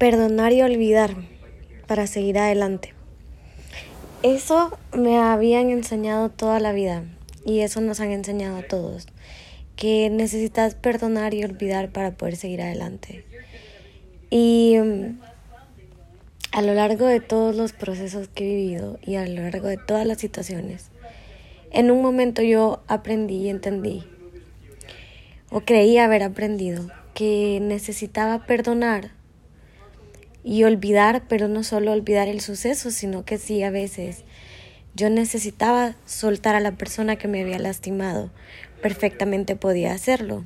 perdonar y olvidar para seguir adelante. Eso me habían enseñado toda la vida y eso nos han enseñado a todos, que necesitas perdonar y olvidar para poder seguir adelante. Y mm, a lo largo de todos los procesos que he vivido y a lo largo de todas las situaciones, en un momento yo aprendí y entendí, o creí haber aprendido, que necesitaba perdonar y olvidar, pero no solo olvidar el suceso, sino que sí a veces yo necesitaba soltar a la persona que me había lastimado. Perfectamente podía hacerlo.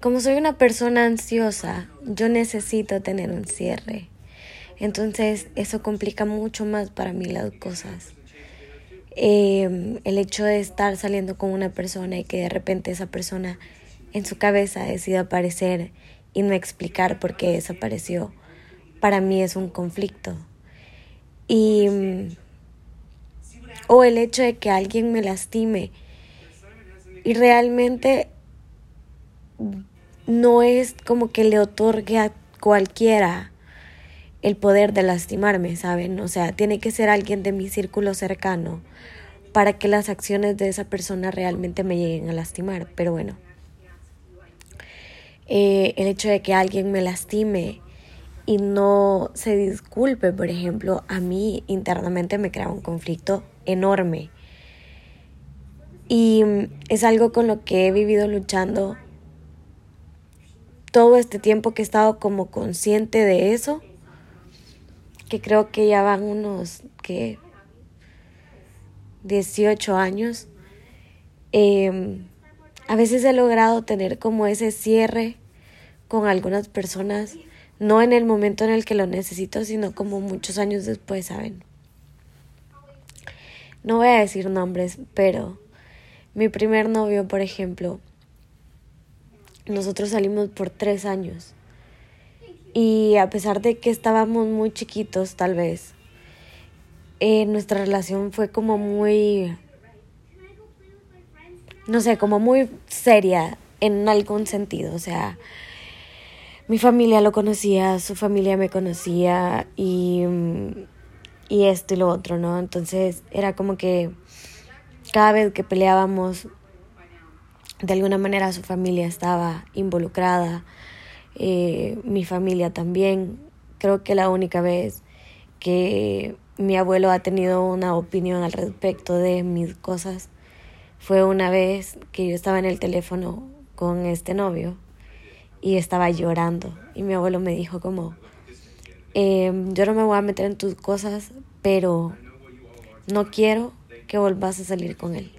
Como soy una persona ansiosa, yo necesito tener un cierre. Entonces eso complica mucho más para mí las cosas. Em, el hecho de estar saliendo con una persona y que de repente esa persona en su cabeza decida aparecer y no explicar por qué desapareció, para mí es un conflicto. Y o el hecho de que alguien me lastime y realmente no es como que le otorgue a cualquiera el poder de lastimarme, ¿saben? O sea, tiene que ser alguien de mi círculo cercano para que las acciones de esa persona realmente me lleguen a lastimar. Pero bueno, eh, el hecho de que alguien me lastime y no se disculpe, por ejemplo, a mí internamente me crea un conflicto enorme. Y es algo con lo que he vivido luchando todo este tiempo que he estado como consciente de eso, que creo que ya van unos que 18 años. Eh, a veces he logrado tener como ese cierre con algunas personas, no en el momento en el que lo necesito, sino como muchos años después, ¿saben? No voy a decir nombres, pero mi primer novio, por ejemplo, nosotros salimos por tres años. Y a pesar de que estábamos muy chiquitos, tal vez, eh, nuestra relación fue como muy no sé, como muy seria en algún sentido. O sea, mi familia lo conocía, su familia me conocía y, y esto y lo otro, ¿no? Entonces era como que cada vez que peleábamos, de alguna manera su familia estaba involucrada, eh, mi familia también. Creo que la única vez que mi abuelo ha tenido una opinión al respecto de mis cosas fue una vez que yo estaba en el teléfono con este novio y estaba llorando y mi abuelo me dijo como, em, yo no me voy a meter en tus cosas, pero no quiero que volvas a salir con él,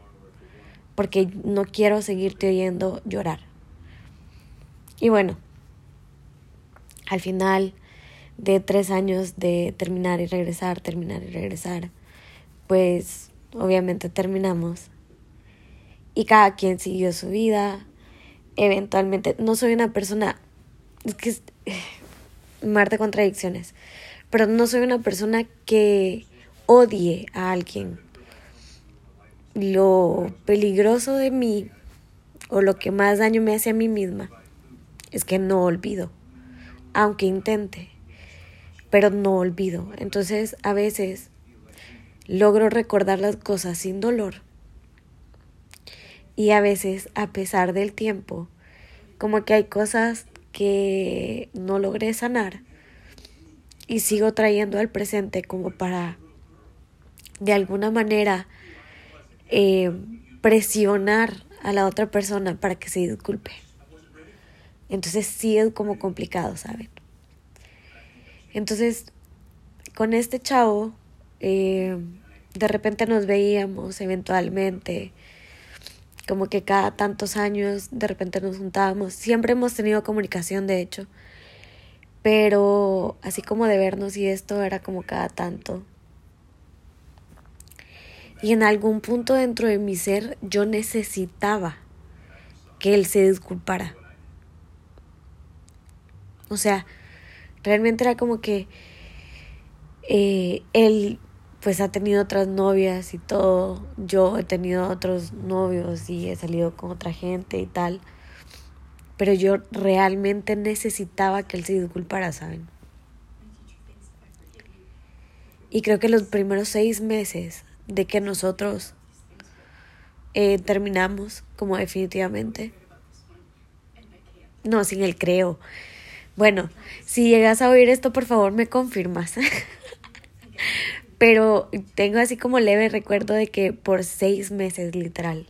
porque no quiero seguirte oyendo llorar. Y bueno, al final de tres años de terminar y regresar, terminar y regresar, pues obviamente terminamos y cada quien siguió su vida. Eventualmente, no soy una persona, es que es, de contradicciones, pero no soy una persona que odie a alguien. Lo peligroso de mí, o lo que más daño me hace a mí misma, es que no olvido, aunque intente, pero no olvido. Entonces, a veces logro recordar las cosas sin dolor y a veces, a pesar del tiempo, como que hay cosas que no logré sanar y sigo trayendo al presente como para, de alguna manera, eh, presionar a la otra persona para que se disculpe. Entonces sí es como complicado, ¿saben? Entonces, con este chavo, eh, de repente nos veíamos eventualmente como que cada tantos años de repente nos juntábamos. Siempre hemos tenido comunicación, de hecho, pero así como de vernos y esto era como cada tanto. Y en algún punto dentro de mi ser yo necesitaba que él se disculpara. O sea, realmente era como que eh, él pues ha tenido otras novias y todo. Yo he tenido otros novios y he salido con otra gente y tal. pero yo realmente necesitaba que él se disculpara, ¿saben? Y creo que los primeros seis meses de que nosotros eh, terminamos, como definitivamente, no, sin el creo. Bueno, si llegas a oír esto, por favor me confirmas. Pero tengo así como leve recuerdo de que por seis meses, literal,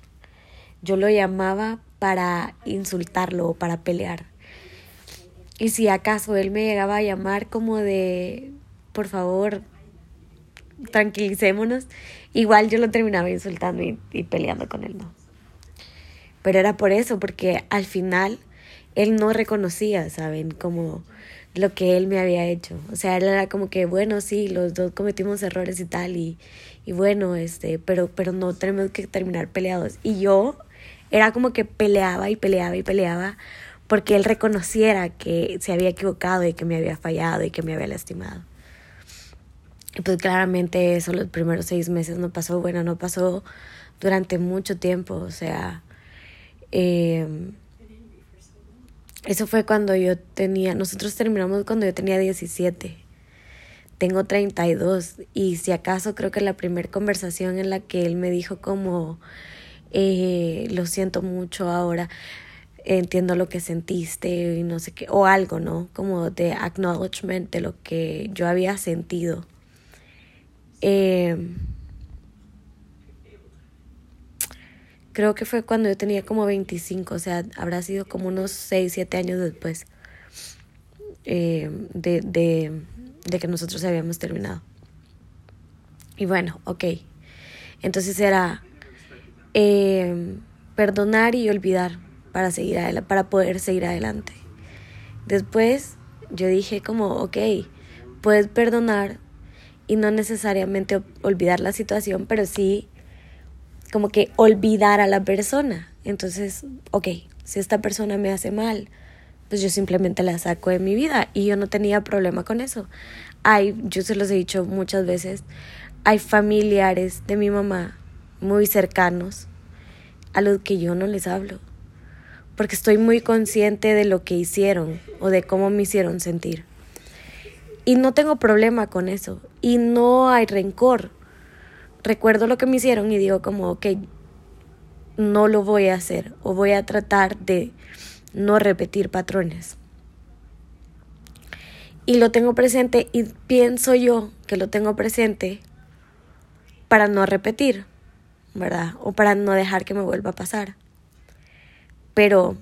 yo lo llamaba para insultarlo o para pelear. Y si acaso él me llegaba a llamar como de, por favor, tranquilicémonos, igual yo lo terminaba insultando y, y peleando con él, ¿no? Pero era por eso, porque al final él no reconocía, ¿saben? Como lo que él me había hecho. O sea, él era como que, bueno, sí, los dos cometimos errores y tal, y, y bueno, este, pero, pero no tenemos que terminar peleados. Y yo era como que peleaba y peleaba y peleaba porque él reconociera que se había equivocado y que me había fallado y que me había lastimado. Y pues claramente eso los primeros seis meses no pasó, bueno, no pasó durante mucho tiempo, o sea, eh, eso fue cuando yo tenía, nosotros terminamos cuando yo tenía 17. Tengo 32 y si acaso creo que la primera conversación en la que él me dijo como, eh, lo siento mucho ahora, entiendo lo que sentiste y no sé qué, o algo, ¿no? Como de acknowledgement de lo que yo había sentido. Eh, creo que fue cuando yo tenía como 25, o sea, habrá sido como unos 6, 7 años después eh, de, de, de que nosotros habíamos terminado. Y bueno, ok. Entonces era eh, perdonar y olvidar para, seguir para poder seguir adelante. Después yo dije como, ok, puedes perdonar y no necesariamente olvidar la situación, pero sí como que olvidar a la persona. Entonces, ok, si esta persona me hace mal, pues yo simplemente la saco de mi vida y yo no tenía problema con eso. Hay, yo se los he dicho muchas veces, hay familiares de mi mamá muy cercanos a los que yo no les hablo, porque estoy muy consciente de lo que hicieron o de cómo me hicieron sentir. Y no tengo problema con eso, y no hay rencor, recuerdo lo que me hicieron y digo como, que no lo voy a hacer o voy a tratar de no repetir patrones. Y lo tengo presente y pienso yo que lo tengo presente para no repetir, ¿verdad? O para no dejar que me vuelva a pasar. Pero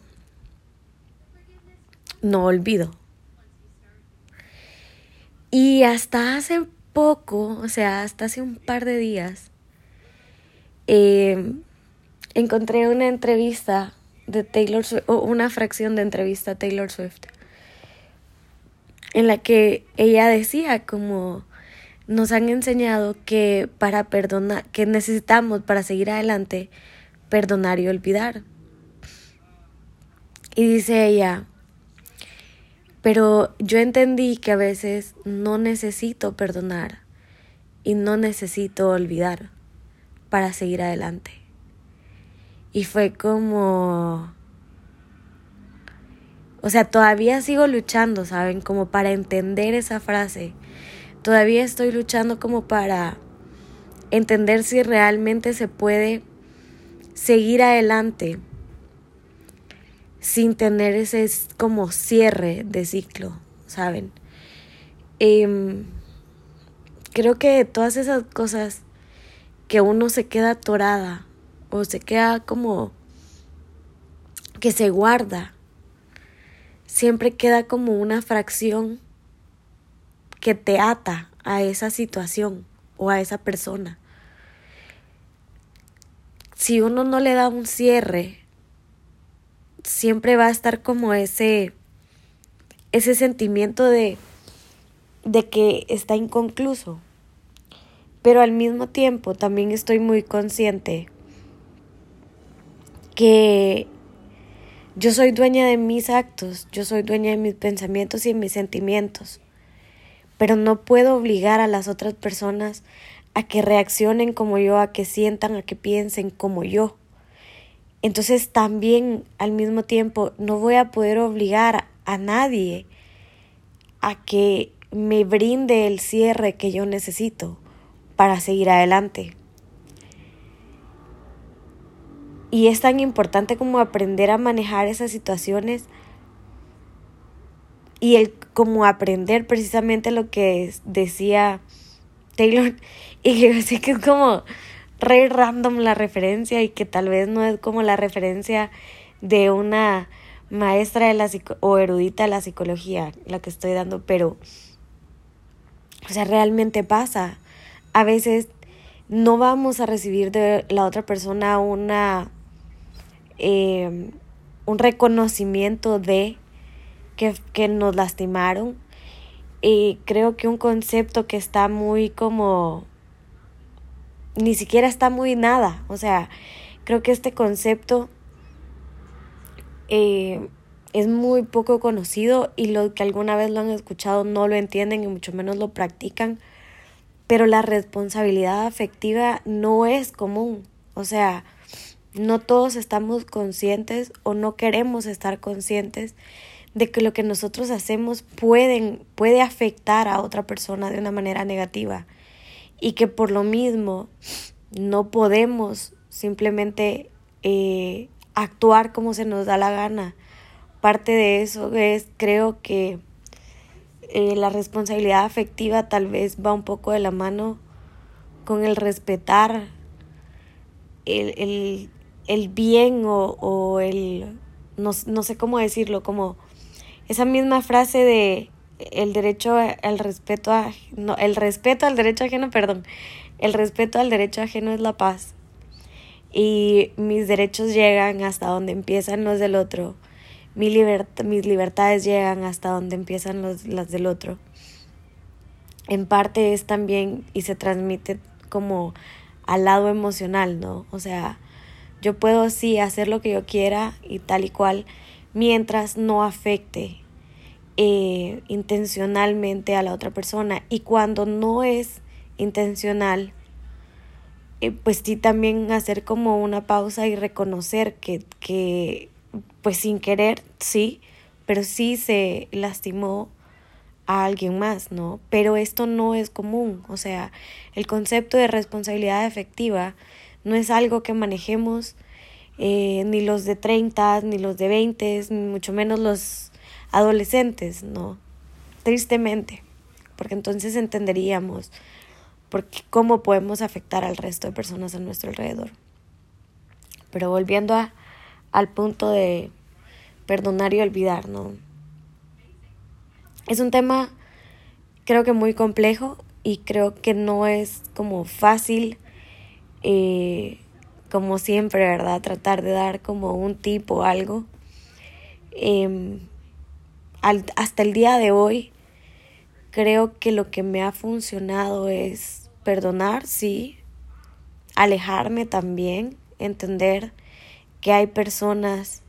no olvido. Y hasta hace poco, o sea, hasta hace un par de días, eh, encontré una entrevista de Taylor Swift, o una fracción de entrevista a Taylor Swift, en la que ella decía como nos han enseñado que para perdonar, que necesitamos para seguir adelante, perdonar y olvidar. Y dice ella, pero yo entendí que a veces no necesito perdonar y no necesito olvidar para seguir adelante. Y fue como... O sea, todavía sigo luchando, ¿saben? Como para entender esa frase. Todavía estoy luchando como para entender si realmente se puede seguir adelante sin tener ese como cierre de ciclo, ¿saben? Em, creo que todas esas cosas que uno se queda atorada o se queda como que se guarda, siempre queda como una fracción que te ata a esa situación o a esa persona. Si uno no le da un cierre siempre va a estar como ese, ese sentimiento de, de que está inconcluso. Pero al mismo tiempo también estoy muy consciente que yo soy dueña de mis actos, yo soy dueña de mis pensamientos y de mis sentimientos, pero no puedo obligar a las otras personas a que reaccionen como yo, a que sientan, a que piensen como yo. Entonces también al mismo tiempo no voy a poder obligar a nadie a que me brinde el cierre que yo necesito para seguir adelante. Y es tan importante como aprender a manejar esas situaciones y el como aprender precisamente lo que decía Taylor y que sé que es como re random la referencia y que tal vez no es como la referencia de una maestra de la o erudita de la psicología la que estoy dando, pero o sea, realmente pasa. A veces no vamos a recibir de la otra persona una eh, un reconocimiento de que, que nos lastimaron. Y creo que un concepto que está muy como ni siquiera está muy nada. O sea, creo que este concepto eh, es muy poco conocido y los que alguna vez lo han escuchado no lo entienden y mucho menos lo practican. Pero la responsabilidad afectiva no es común. O sea, no todos estamos conscientes o no queremos estar conscientes de que lo que nosotros hacemos pueden, puede afectar a otra persona de una manera negativa y que por lo mismo no podemos simplemente eh, actuar como se nos da la gana. Parte de eso es, creo que eh, la responsabilidad afectiva tal vez va un poco de la mano con el respetar el, el, el bien o, o el, no, no, sé cómo decirlo, como esa misma frase de el derecho al respeto a, no, el respeto al derecho ajeno, perdón, el respeto al derecho ajeno es la paz. Y mis derechos llegan hasta donde empiezan los del otro. Mi mis libertades llegan hasta donde empiezan los, las del otro. En parte es también y se transmite como al lado emocional, ¿no? O sea, yo puedo sí hacer lo que yo quiera y tal y cual mientras no afecte eh, intencionalmente a la otra persona. Y cuando no es intencional, eh, pues sí también hacer como una pausa y reconocer que, que, pues sin querer, sí, pero sí se lastimó a alguien más, ¿no? Pero esto no es común, o sea, el concepto de responsabilidad efectiva no es algo que manejemos eh, ni los de 30, ni los de 20, ni mucho menos los adolescentes, ¿no? Tristemente, porque entonces entenderíamos cómo podemos afectar al resto de personas a nuestro alrededor. Pero volviendo a, al punto de perdonar y olvidar, ¿no? Es un tema creo que muy complejo y creo que no es como fácil eh, como siempre, ¿verdad? Tratar de dar como un tipo algo. Em, hasta el día de hoy, creo que lo que me ha funcionado es perdonar, sí, alejarme también, entender que hay personas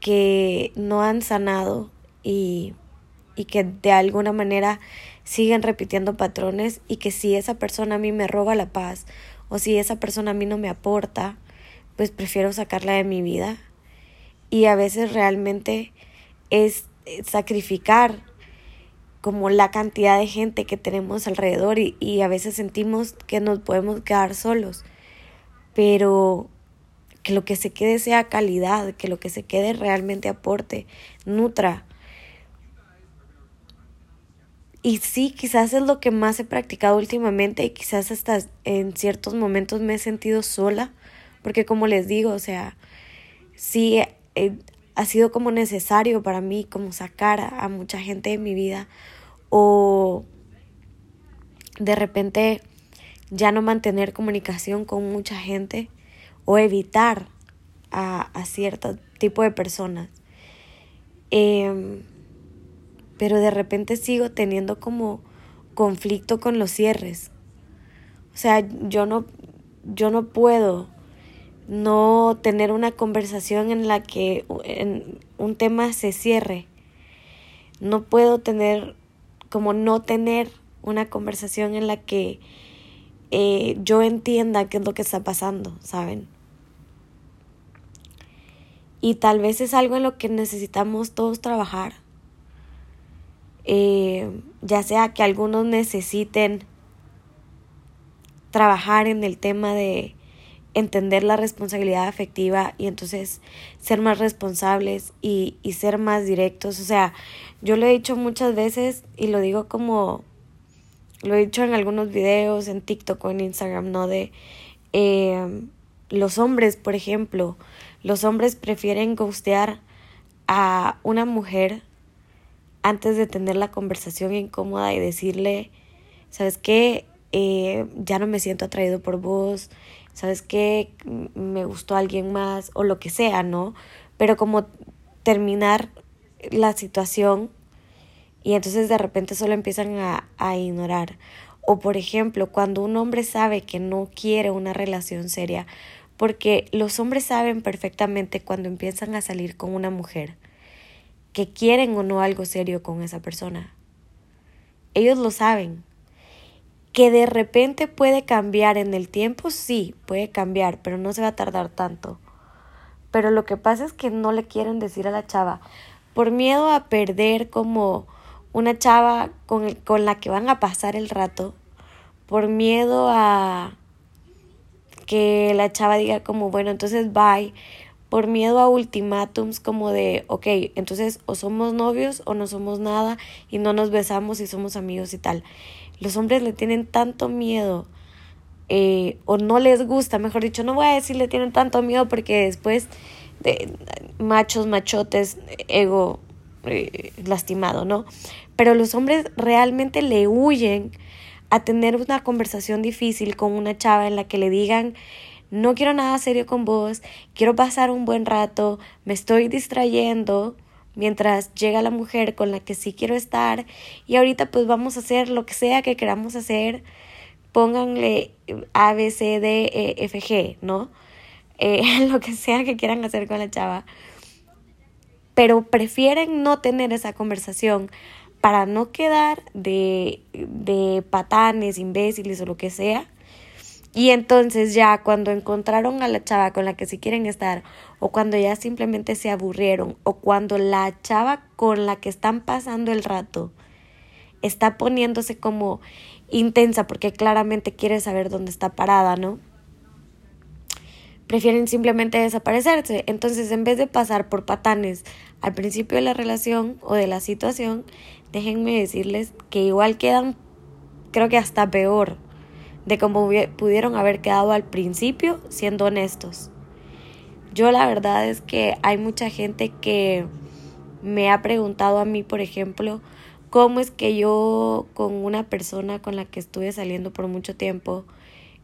que no han sanado y, y que de alguna manera siguen repitiendo patrones y que si esa persona a mí me roba la paz o si esa persona a mí no me aporta, pues prefiero sacarla de mi vida. Y a veces realmente es sacrificar como la cantidad de gente que tenemos alrededor y, y a veces sentimos que nos podemos quedar solos. Pero que lo que se quede sea calidad, que lo que se quede realmente aporte, nutra, y sí, quizás es lo que más he practicado últimamente y quizás hasta en ciertos momentos me he sentido sola, porque como les digo, o sea, sí eh, ha sido como necesario para mí como sacar a, mucha gente de mi vida o de repente ya no mantener comunicación con mucha gente o evitar a, a cierto tipo de personas. Eh, pero de repente sigo teniendo como conflicto con los cierres. O sea, yo no, yo no puedo no tener una conversación en la que un tema se cierre. No puedo tener, como no tener una conversación en la que eh, yo entienda qué es lo que está pasando, ¿saben? Y tal vez es algo en lo que necesitamos todos trabajar. Eh, ya sea que algunos necesiten trabajar en el tema de entender la responsabilidad afectiva y entonces ser más responsables y, y ser más directos. O sea, yo lo he dicho muchas veces y lo digo como, lo he dicho en algunos videos, en TikTok o en Instagram, ¿no? De eh, los hombres, por ejemplo, los hombres prefieren gustear a una mujer antes de tener la conversación incómoda y decirle, ¿sabes qué? Eh, ya no me siento atraído por vos, ¿sabes qué? Me gustó alguien más o lo que sea, ¿no? Pero como terminar la situación y entonces de repente solo empiezan a, a ignorar. O por ejemplo, cuando un hombre sabe que no quiere una relación seria, porque los hombres saben perfectamente cuando empiezan a salir con una mujer que quieren o no algo serio con esa persona. Ellos lo saben. Que de repente puede cambiar en el tiempo, sí, puede cambiar, pero no se va a tardar tanto. Pero lo que pasa es que no le quieren decir a la chava, por miedo a perder como una chava con, con la que van a pasar el rato, por miedo a que la chava diga como, bueno, entonces bye, por miedo a ultimátums como de, ok, entonces o somos novios o no somos nada y no nos besamos y somos amigos y tal. Los hombres le tienen tanto miedo eh, o no les gusta, mejor dicho, no voy a decir le tienen tanto miedo porque después de machos, machotes, ego eh, lastimado, ¿no? Pero los hombres realmente le huyen a tener una conversación difícil con una chava en la que le digan, no quiero nada serio con vos, quiero pasar un buen rato, me estoy distrayendo mientras llega la mujer con la que sí quiero estar y ahorita pues vamos a hacer lo que sea que queramos hacer, pónganle A, B, C, D, E, F, G, ¿no? Eh, lo que sea que quieran hacer con la chava. Pero prefieren no tener esa conversación para no quedar de, de patanes, imbéciles o lo que sea y entonces ya cuando encontraron a la chava con la que sí quieren estar, o cuando ya simplemente se aburrieron, o cuando la chava con la que están pasando el rato está poniéndose como intensa porque claramente quiere saber dónde está parada, ¿no? Prefieren simplemente desaparecerse. Entonces, en vez de pasar por patanes al principio de la relación o de la situación, déjenme decirles que igual quedan, creo que hasta peor de cómo pudieron haber quedado al principio siendo honestos. Yo la verdad es que hay mucha gente que me ha preguntado a mí, por ejemplo, cómo es que yo con una persona con la que estuve saliendo por mucho tiempo,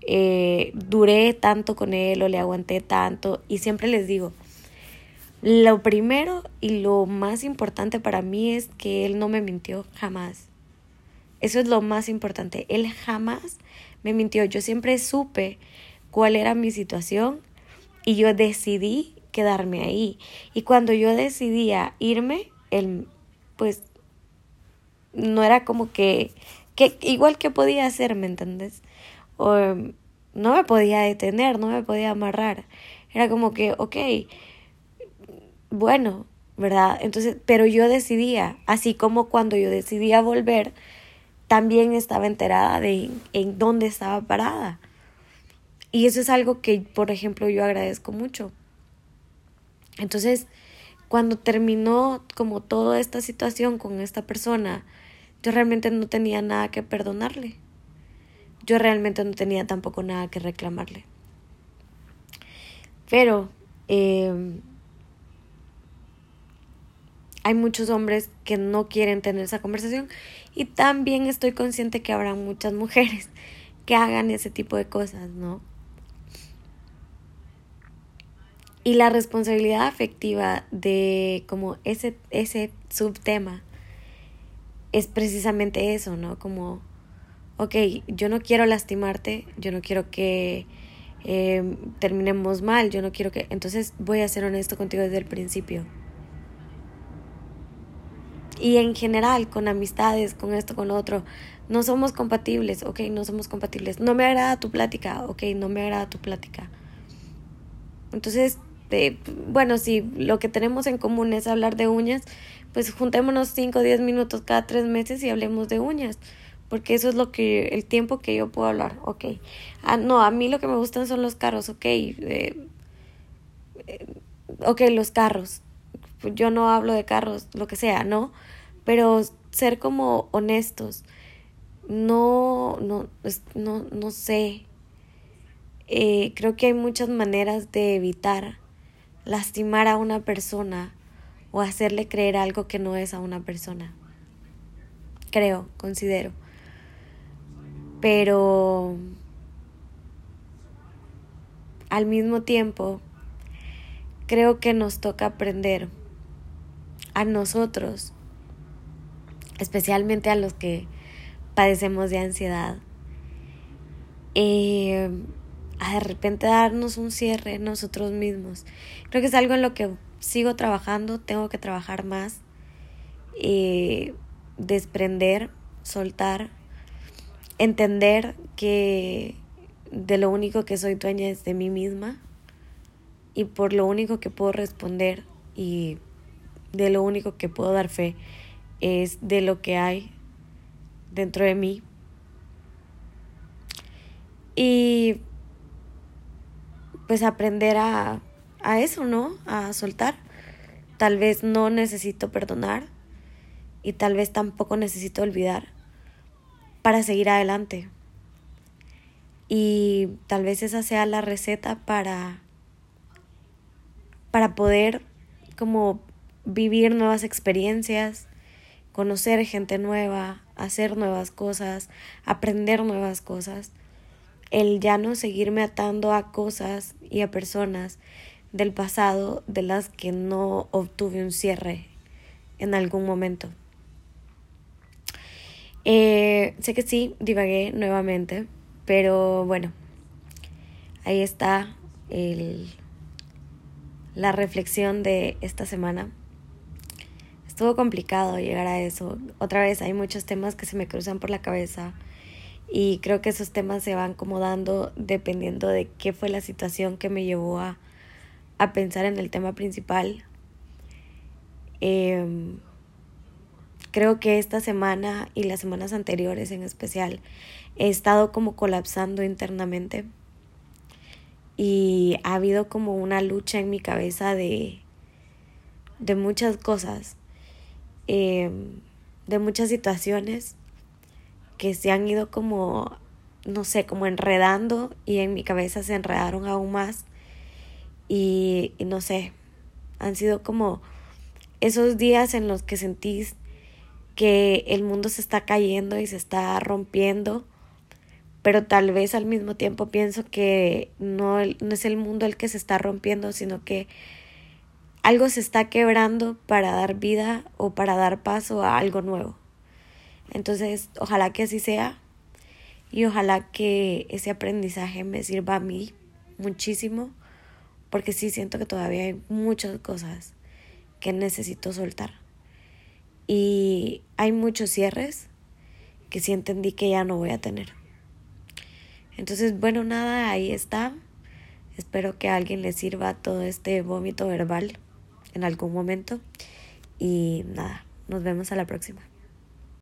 eh, duré tanto con él o le aguanté tanto y siempre les digo, lo primero y lo más importante para mí es que él no me mintió jamás. Eso es lo más importante. Él jamás me mintió. Yo siempre supe cuál era mi situación y yo decidí quedarme ahí. Y cuando yo decidía irme, él, pues, no era como que, que igual que podía hacer, ¿me? O no me podía detener, no me podía amarrar. Era como que, ok, bueno, ¿verdad? Entonces, pero yo decidía, así como cuando yo decidía volver, también estaba enterada de en dónde estaba parada. Y eso es algo que, por ejemplo, yo agradezco mucho. Entonces, cuando terminó como toda esta situación con esta persona, yo realmente no tenía nada que perdonarle. Yo realmente no tenía tampoco nada que reclamarle. Pero eh, hay muchos hombres que no quieren tener esa conversación y también estoy consciente que habrá muchas mujeres que hagan ese tipo de cosas, ¿no? Y la responsabilidad afectiva de como ese, ese subtema es precisamente eso, ¿no? Como, ok, yo no quiero lastimarte, yo no quiero que eh, terminemos mal, yo no quiero que... Entonces voy a ser honesto contigo desde el principio y en general con amistades, con esto, con otro, no somos compatibles, ok, no somos compatibles. No me agrada tu plática, ok, no me agrada tu plática. Entonces, de, bueno, si lo que tenemos en común es hablar de uñas, pues juntémonos 5 o 10 minutos cada tres meses y hablemos de uñas, porque eso es lo que, el tiempo que yo puedo hablar, ok. Ah, no, a mí lo que me gustan son los carros, ok. Eh, eh, ok, los carros. Yo no hablo de carros, lo que sea, ¿no? Pero ser como honestos. No, no, no, no sé. Eh, creo que hay muchas maneras de evitar lastimar a una persona o hacerle creer algo que no es a una persona. Creo, considero. Pero al mismo tiempo, creo que nos toca aprender a nosotros, especialmente a los que padecemos de ansiedad, eh, a de repente darnos un cierre nosotros mismos. Creo que es algo en lo que sigo trabajando, tengo que trabajar más, desprender, soltar, entender que de lo único que soy dueña es de mí misma y por lo único que puedo responder y de lo único que puedo dar fe es de lo que hay dentro de mí. Y pues aprender a, a eso, ¿no? A soltar. Tal vez no necesito perdonar y tal vez tampoco necesito olvidar para seguir adelante. Y tal vez esa sea la receta para para poder como vivir nuevas experiencias, conocer gente nueva, hacer nuevas cosas, aprender nuevas cosas. El ya no seguirme atando a cosas y a personas del pasado de las que no obtuve un cierre en algún momento. Eh, sé que sí, divagué nuevamente, pero bueno, ahí está el, la reflexión de esta semana. Estuvo complicado llegar a eso. Otra vez hay muchos temas que se me cruzan por la cabeza y creo que esos temas se van acomodando dependiendo de qué fue la situación que me llevó a, a pensar en el tema principal. Em, creo que esta semana y las semanas anteriores en especial he estado como colapsando internamente y ha habido como una lucha en mi cabeza de, de muchas cosas, em, de muchas situaciones que se han ido como, no sé, como enredando y en mi cabeza se enredaron aún más. Y, y no sé, han sido como esos días en los que sentís que el mundo se está cayendo y se está rompiendo pero tal vez al mismo tiempo pienso que no, no es el mundo el que se está rompiendo, sino que algo se está quebrando para dar vida o para dar paso a algo nuevo. Entonces, ojalá que así sea y ojalá que ese aprendizaje me sirva a mí muchísimo, porque sí siento que todavía hay muchas cosas que necesito soltar. Y hay muchos cierres que sí entendí que ya no voy a tener. Entonces, bueno, nada, ahí está. Espero que a alguien le sirva todo este vómito verbal en algún momento. Y nada, nos vemos a la próxima.